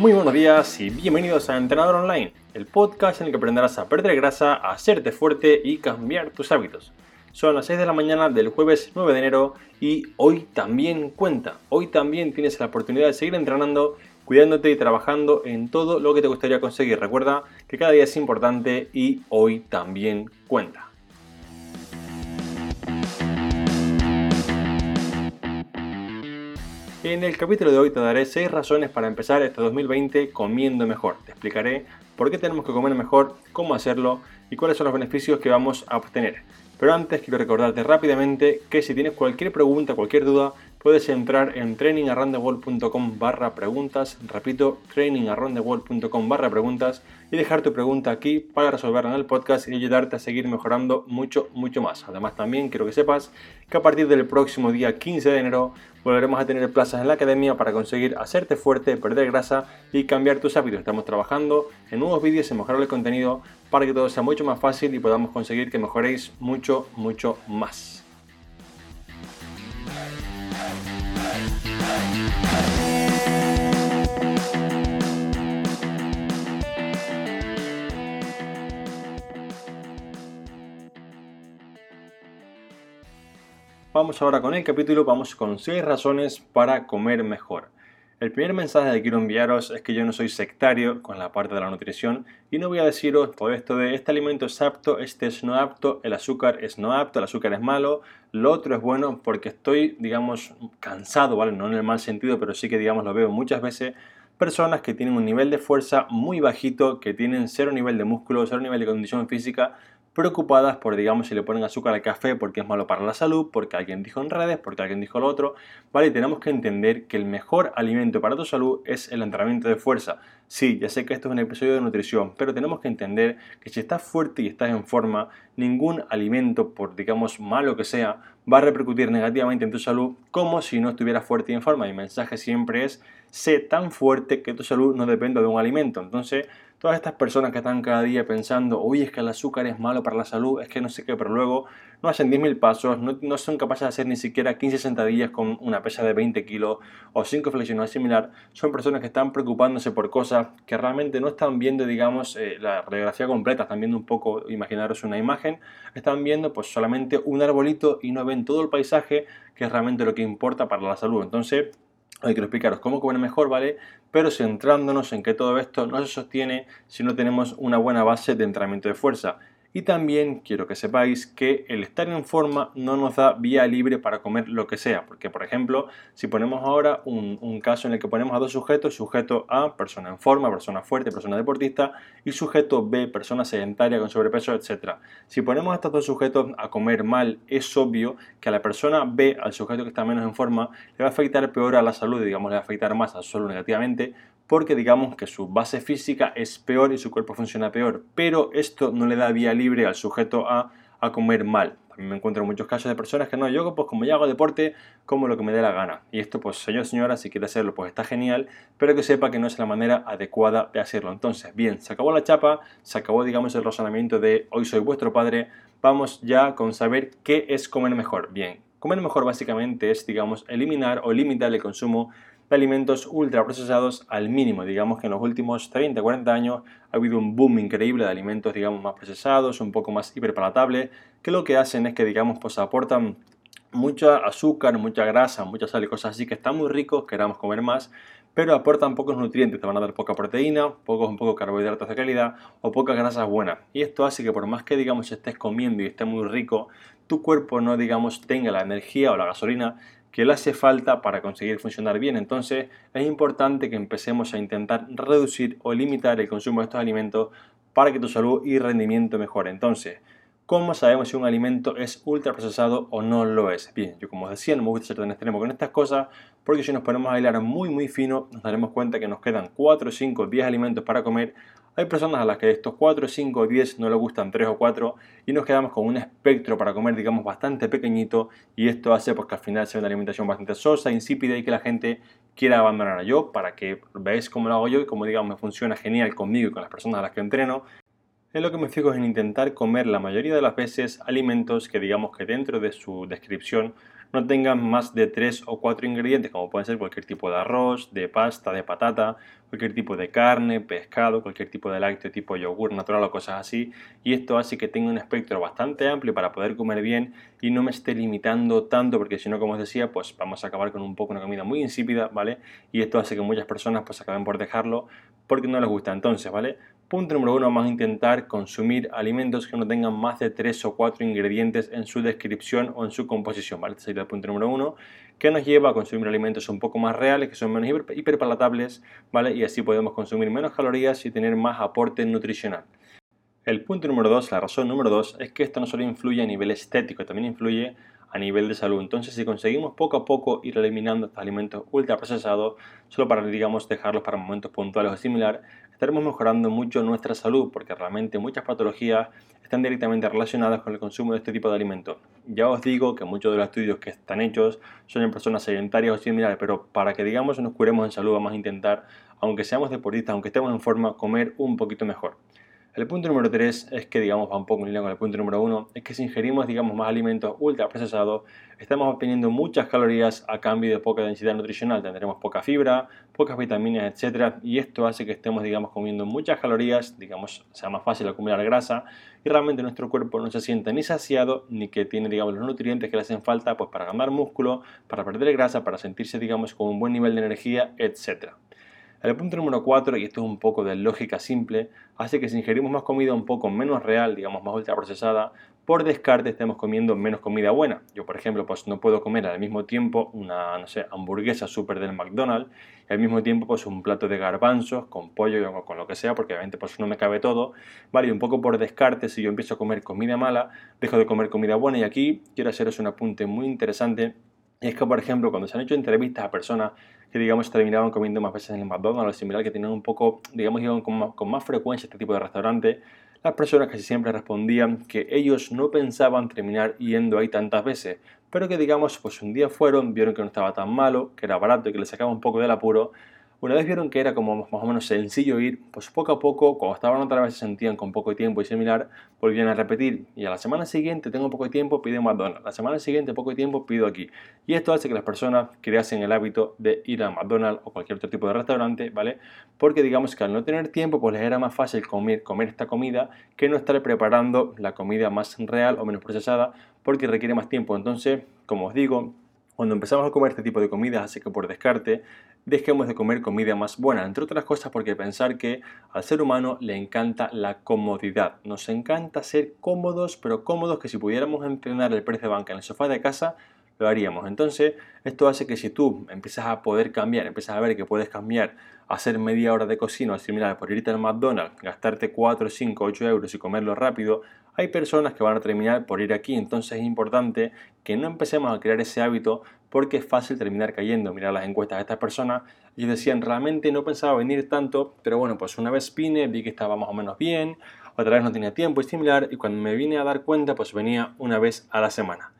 Muy buenos días y bienvenidos a Entrenador Online, el podcast en el que aprenderás a perder grasa, a hacerte fuerte y cambiar tus hábitos. Son las 6 de la mañana del jueves 9 de enero y hoy también cuenta. Hoy también tienes la oportunidad de seguir entrenando, cuidándote y trabajando en todo lo que te gustaría conseguir. Recuerda que cada día es importante y hoy también cuenta. En el capítulo de hoy te daré 6 razones para empezar este 2020 comiendo mejor. Te explicaré por qué tenemos que comer mejor, cómo hacerlo y cuáles son los beneficios que vamos a obtener. Pero antes quiero recordarte rápidamente que si tienes cualquier pregunta, cualquier duda, puedes entrar en trainingarroundtheworld.com barra preguntas, repito, trainingarroundtheworld.com barra preguntas y dejar tu pregunta aquí para resolverla en el podcast y ayudarte a seguir mejorando mucho, mucho más. Además también quiero que sepas que a partir del próximo día 15 de enero volveremos a tener plazas en la academia para conseguir hacerte fuerte, perder grasa y cambiar tus hábitos. Estamos trabajando en nuevos vídeos y mejorar el contenido para que todo sea mucho más fácil y podamos conseguir que mejoréis mucho, mucho más. Vamos ahora con el capítulo, vamos con 6 razones para comer mejor. El primer mensaje que quiero enviaros es que yo no soy sectario con la parte de la nutrición y no voy a deciros todo esto de este alimento es apto, este es no apto, el azúcar es no apto, el azúcar es malo, lo otro es bueno porque estoy, digamos, cansado, ¿vale? No en el mal sentido, pero sí que, digamos, lo veo muchas veces personas que tienen un nivel de fuerza muy bajito, que tienen cero nivel de músculo, cero nivel de condición física, preocupadas por, digamos, si le ponen azúcar al café porque es malo para la salud, porque alguien dijo en redes, porque alguien dijo lo otro, ¿vale? Tenemos que entender que el mejor alimento para tu salud es el entrenamiento de fuerza. Sí, ya sé que esto es un episodio de nutrición, pero tenemos que entender que si estás fuerte y estás en forma, ningún alimento, por digamos malo que sea, va a repercutir negativamente en tu salud como si no estuvieras fuerte y en forma. Mi mensaje siempre es, sé tan fuerte que tu salud no dependa de un alimento. Entonces, todas estas personas que están cada día pensando, uy, es que el azúcar es malo para la salud, es que no sé qué, pero luego no hacen 10.000 pasos, no, son capaces de hacer ni siquiera 15 sentadillas con una pesa de 20 kilos o 5 flexiones similar, son personas que están preocupándose por cosas que realmente no están viendo, digamos, eh, la radiografía completa, están viendo un poco, imaginaros una imagen, están viendo pues solamente un arbolito y no ven todo el paisaje, que es realmente lo que importa para la salud. Entonces, Hoy quiero explicaros cómo comer mejor, ¿vale? Pero centrándonos en que todo esto no se sostiene si no tenemos una buena base de entrenamiento de fuerza. Y también quiero que sepáis que el estar en forma no nos da vía libre para comer lo que sea. Porque, por ejemplo, si ponemos ahora un, caso en el que ponemos a dos sujetos, sujeto A, persona en forma, persona fuerte, persona deportista, y sujeto B, persona sedentaria con sobrepeso, etc. Si ponemos a estos dos sujetos a comer mal, es obvio que a la persona B, al sujeto que está menos en forma, le va a afectar peor a la salud, digamos, le va a afectar más a su negativamente, porque digamos que su base física es peor y su cuerpo funciona peor, pero esto no le da vía libre al sujeto a, a comer mal. También me encuentro muchos casos de personas que no, yo pues como ya hago deporte, como lo que me dé la gana. Y esto pues señor, señora, si quiere hacerlo pues está genial, pero que sepa que no es la manera adecuada de hacerlo. Entonces, bien, se acabó la chapa, se acabó digamos el razonamiento de hoy soy vuestro padre, vamos ya con saber qué es comer mejor. Bien, comer mejor básicamente es digamos eliminar o limitar el consumo de alimentos ultraprocesados al mínimo. Digamos que en los últimos 30, 40 años ha habido un boom increíble de alimentos, digamos, más procesados, un poco más hiperpalatables, que lo que hacen es que, digamos, pues aportan mucha azúcar, mucha grasa, mucha sal y cosas así que están muy ricos, queramos comer más, pero aportan pocos nutrientes, te van a dar poca proteína, pocos carbohidratos de calidad o pocas grasas buenas. Y esto hace que por más que digamos estés comiendo y esté muy rico, tu cuerpo no digamos tenga la energía o la gasolina que le hace falta para conseguir funcionar bien. Entonces es importante que empecemos a intentar reducir o limitar el consumo de estos alimentos para que tu salud y rendimiento mejore. Entonces, ¿cómo sabemos si un alimento es ultraprocesado o no lo es? Bien, yo como os decía, no me gusta ser tan extremo con estas cosas porque si nos ponemos a hilar muy muy fino nos daremos cuenta que nos quedan 4, 5, 10 alimentos para comer hay personas a las que estos 4, 5, 10 no les gustan 3 o 4 y nos quedamos con un espectro para comer, digamos, bastante pequeñito y esto hace pues, que al final sea una alimentación bastante sosa, insípida y que la gente quiera abandonar yo para que veáis cómo lo hago yo y como digamos me funciona genial conmigo y con las personas a las que entreno. Es lo que me fijo es en intentar comer la mayoría de las veces alimentos que digamos que dentro de su descripción no tengan más de 3 o 4 ingredientes, como pueden ser cualquier tipo de arroz, de pasta, de patata, cualquier tipo de carne, pescado, cualquier tipo de lácteo tipo yogur natural o cosas así. Y esto hace que tenga un espectro bastante amplio para poder comer bien y no me esté limitando tanto, porque si no, como os decía, pues vamos a acabar con un poco una comida muy insípida, ¿vale? Y esto hace que muchas personas pues acaben por dejarlo porque no les gusta. Entonces, ¿vale? Punto número uno, vamos a intentar consumir alimentos que no tengan más de 3 o 4 ingredientes en su descripción o en su composición, ¿vale? Este sería el punto número uno, que nos lleva a consumir alimentos un poco más reales, que son menos hiper, hiperpalatables, ¿vale? Y así podemos consumir menos calorías y tener más aporte nutricional. El punto número dos, la razón número dos, es que esto no solo influye a nivel estético, también influye a nivel de salud. Entonces, si conseguimos poco a poco ir eliminando estos alimentos ultraprocesados, solo para, digamos, dejarlos para momentos puntuales o similar, estaremos mejorando mucho nuestra salud, porque realmente muchas patologías están directamente relacionadas con el consumo de este tipo de alimentos. Ya os digo que muchos de los estudios que están hechos son en personas sedentarias o similares, pero para que, digamos, nos curemos en salud, vamos a intentar, aunque seamos deportistas, aunque estemos en forma, comer un poquito mejor. El punto número 3 es que, digamos, va un poco en línea con el punto número 1, es que si ingerimos, digamos, más alimentos ultraprocesados, estamos obteniendo muchas calorías a cambio de poca densidad nutricional. Tendremos poca fibra, pocas vitaminas, etc. Y esto hace que estemos, digamos, comiendo muchas calorías, digamos, sea más fácil acumular grasa y realmente nuestro cuerpo no se siente ni saciado ni que tiene, digamos, los nutrientes que le hacen falta pues, para ganar músculo, para perder grasa, para sentirse, digamos, con un buen nivel de energía, etc. El punto número 4, y esto es un poco de lógica simple, hace que si ingerimos más comida un poco menos real, digamos más ultraprocesada, por descarte estemos comiendo menos comida buena. Yo, por ejemplo, pues no puedo comer al mismo tiempo una, hamburguesa súper del McDonald's y al mismo tiempo pues un plato de garbanzos con pollo o con lo que sea, porque obviamente pues no me cabe todo. Vale, y un poco por descarte, si yo empiezo a comer comida mala, dejo de comer comida buena y aquí quiero haceros un apunte muy interesante. Es que, por ejemplo, cuando se han hecho entrevistas a personas que digamos terminaban comiendo más veces en el McDonald's o similar, que tenían un poco, digamos, iban con más, con más frecuencia este tipo de restaurante, las personas casi siempre respondían que ellos no pensaban terminar yendo ahí tantas veces, pero que digamos, pues un día fueron, vieron que no estaba tan malo, que era barato y que les sacaba un poco del apuro, una vez vieron que era como más o menos sencillo ir, pues poco a poco, cuando estaban otra vez se sentían con poco tiempo y similar, volvían a repetir. Y a la semana siguiente tengo poco tiempo, pido McDonald's. La semana siguiente poco tiempo, pido aquí. Y esto hace que las personas creasen el hábito de ir a McDonald's o cualquier otro tipo de restaurante, ¿vale? Porque digamos que al no tener tiempo, pues les era más fácil comer, comer esta comida que no estar preparando la comida más real o menos procesada, porque requiere más tiempo. Entonces, como os digo, cuando empezamos a comer este tipo de comidas, así que por descarte, dejemos de comer comida más buena, entre otras cosas porque pensar que al ser humano le encanta la comodidad. Nos encanta ser cómodos, pero cómodos que si pudiéramos entrenar el precio de banca en el sofá de casa, lo haríamos. Entonces, esto hace que si tú empiezas a poder cambiar, empiezas a ver que puedes cambiar, hacer media hora de cocina o similar por irte al McDonald's, gastarte 4, 5, 8 euros y comerlo rápido, hay personas que van a terminar por ir aquí, entonces es importante que no empecemos a crear ese hábito porque es fácil terminar cayendo. Mirar las encuestas de estas personas, y decían, realmente no pensaba venir tanto, pero bueno, pues una vez vine, vi que estaba más o menos bien, otra vez no tenía tiempo y similar, y cuando me vine a dar cuenta, pues venía una vez a la semana.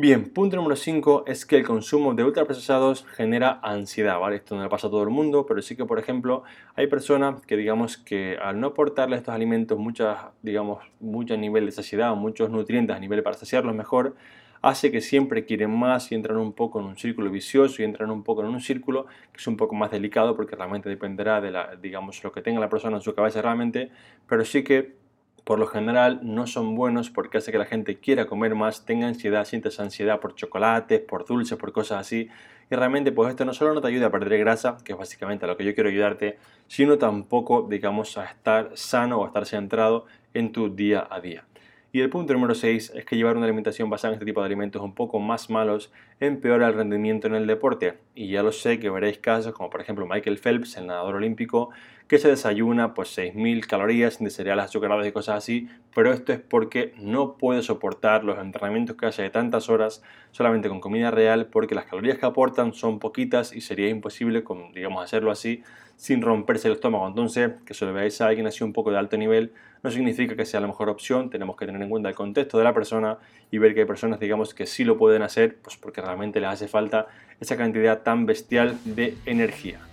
Bien, punto número 5 es que el consumo de ultraprocesados genera ansiedad, ¿vale? Esto no le pasa a todo el mundo, pero sí que, por ejemplo, hay personas que, digamos, que al no aportarle estos alimentos muchas, digamos, mucho nivel de saciedad, muchos nutrientes a nivel para saciarlos mejor, hace que siempre quieren más y entran un poco en un círculo vicioso y entran un poco en un círculo que es un poco más delicado porque realmente dependerá de digamos, lo que tenga la persona en su cabeza realmente, pero sí que por lo general no son buenos porque hace que la gente quiera comer más, tenga ansiedad, sientes ansiedad por chocolates, por dulces, por cosas así. Y realmente pues esto no solo no te ayuda a perder grasa, que es básicamente a lo que yo quiero ayudarte, sino tampoco digamos a estar sano o a estar centrado en tu día a día. Y el punto número 6 es que llevar una alimentación basada en este tipo de alimentos un poco más malos empeora el rendimiento en el deporte. Y ya lo sé que veréis casos como por ejemplo Michael Phelps, el nadador olímpico, que se desayuna pues 6.000 calorías de cereales azucarados y cosas así, pero esto es porque no puede soportar los entrenamientos que hace de tantas horas solamente con comida real porque las calorías que aportan son poquitas y sería imposible, digamos, hacerlo así sin romperse el estómago. Entonces, que se lo veáis a alguien así un poco de alto nivel no significa que sea la mejor opción, tenemos que tener en cuenta el contexto de la persona y ver que hay personas, digamos, que sí lo pueden hacer, pues porque realmente les hace falta esa cantidad tan bestial de energía.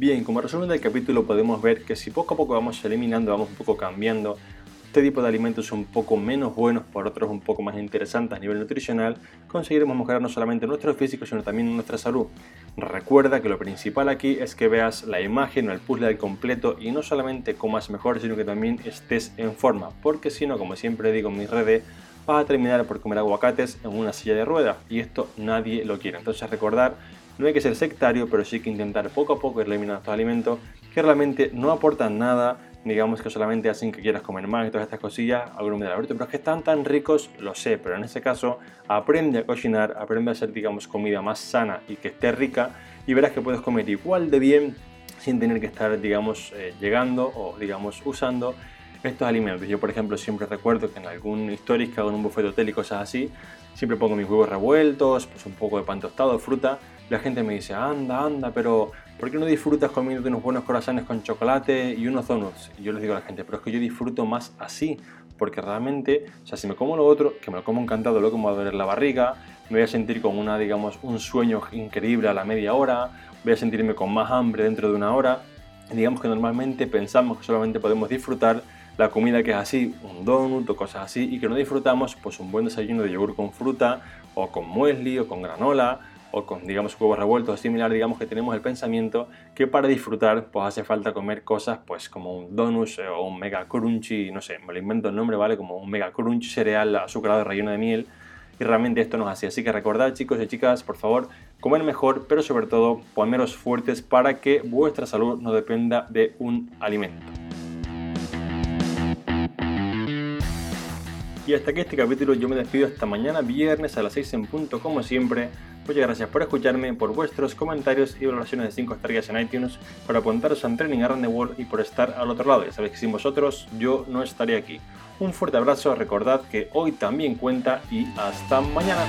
Bien, como resumen del capítulo podemos ver que si poco a poco vamos eliminando, vamos un poco cambiando este tipo de alimentos un poco menos buenos, por otros un poco más interesantes a nivel nutricional, conseguiremos mejorar no solamente nuestro físico, sino también nuestra salud. Recuerda que lo principal aquí es que veas la imagen o el puzzle al completo y no solamente comas mejor, sino que también estés en forma, porque si no, como siempre digo en mis redes, vas a terminar por comer aguacates en una silla de ruedas y esto nadie lo quiere. Entonces recordar, no hay que ser sectario, pero sí que intentar poco a poco ir eliminando estos alimentos que realmente no aportan nada, digamos que solamente hacen que quieras comer más y todas estas cosillas, algún de pero es que están tan ricos, lo sé, pero en este caso aprende a cocinar, aprende a hacer, digamos, comida más sana y que esté rica y verás que puedes comer igual de bien sin tener que estar, digamos, eh, llegando o, digamos, usando estos alimentos. Yo, por ejemplo, siempre recuerdo que en algún hago en un buffet de hotel y cosas así, siempre pongo mis huevos revueltos, pues un poco de pan tostado, fruta. La gente me dice, anda, anda, pero ¿por qué no disfrutas comiendo unos buenos corazones con chocolate y unos donuts? Y yo les digo a la gente, pero es que yo disfruto más así, porque realmente, o sea, si me como lo otro, que me lo como encantado, luego me va a doler la barriga, me voy a sentir con una, digamos, un sueño increíble a la media hora, voy a sentirme con más hambre dentro de una hora. digamos que normalmente pensamos que solamente podemos disfrutar la comida que es así, un donut o cosas así, y que no disfrutamos pues un buen desayuno de yogur con fruta, o con muesli, o con granola, o con, digamos, huevos revueltos similar, digamos que tenemos el pensamiento que para disfrutar, pues hace falta comer cosas, pues como un donut o un mega crunchy, no sé, me lo invento el nombre, ¿vale? Como un mega crunch cereal azucarado relleno de miel, y realmente esto no es así. Así que recordad, chicos y chicas, por favor, comer mejor, pero sobre todo poneros fuertes para que vuestra salud no dependa de un alimento. Y hasta aquí este capítulo, yo me despido hasta mañana viernes a las 6 en punto como siempre. Muchas gracias por escucharme, por vuestros comentarios y valoraciones de 5 estrellas en iTunes, por apuntaros a Training Around the World y por estar al otro lado. Ya sabéis que sin vosotros yo no estaría aquí. Un fuerte abrazo, recordad que hoy también cuenta y hasta mañana.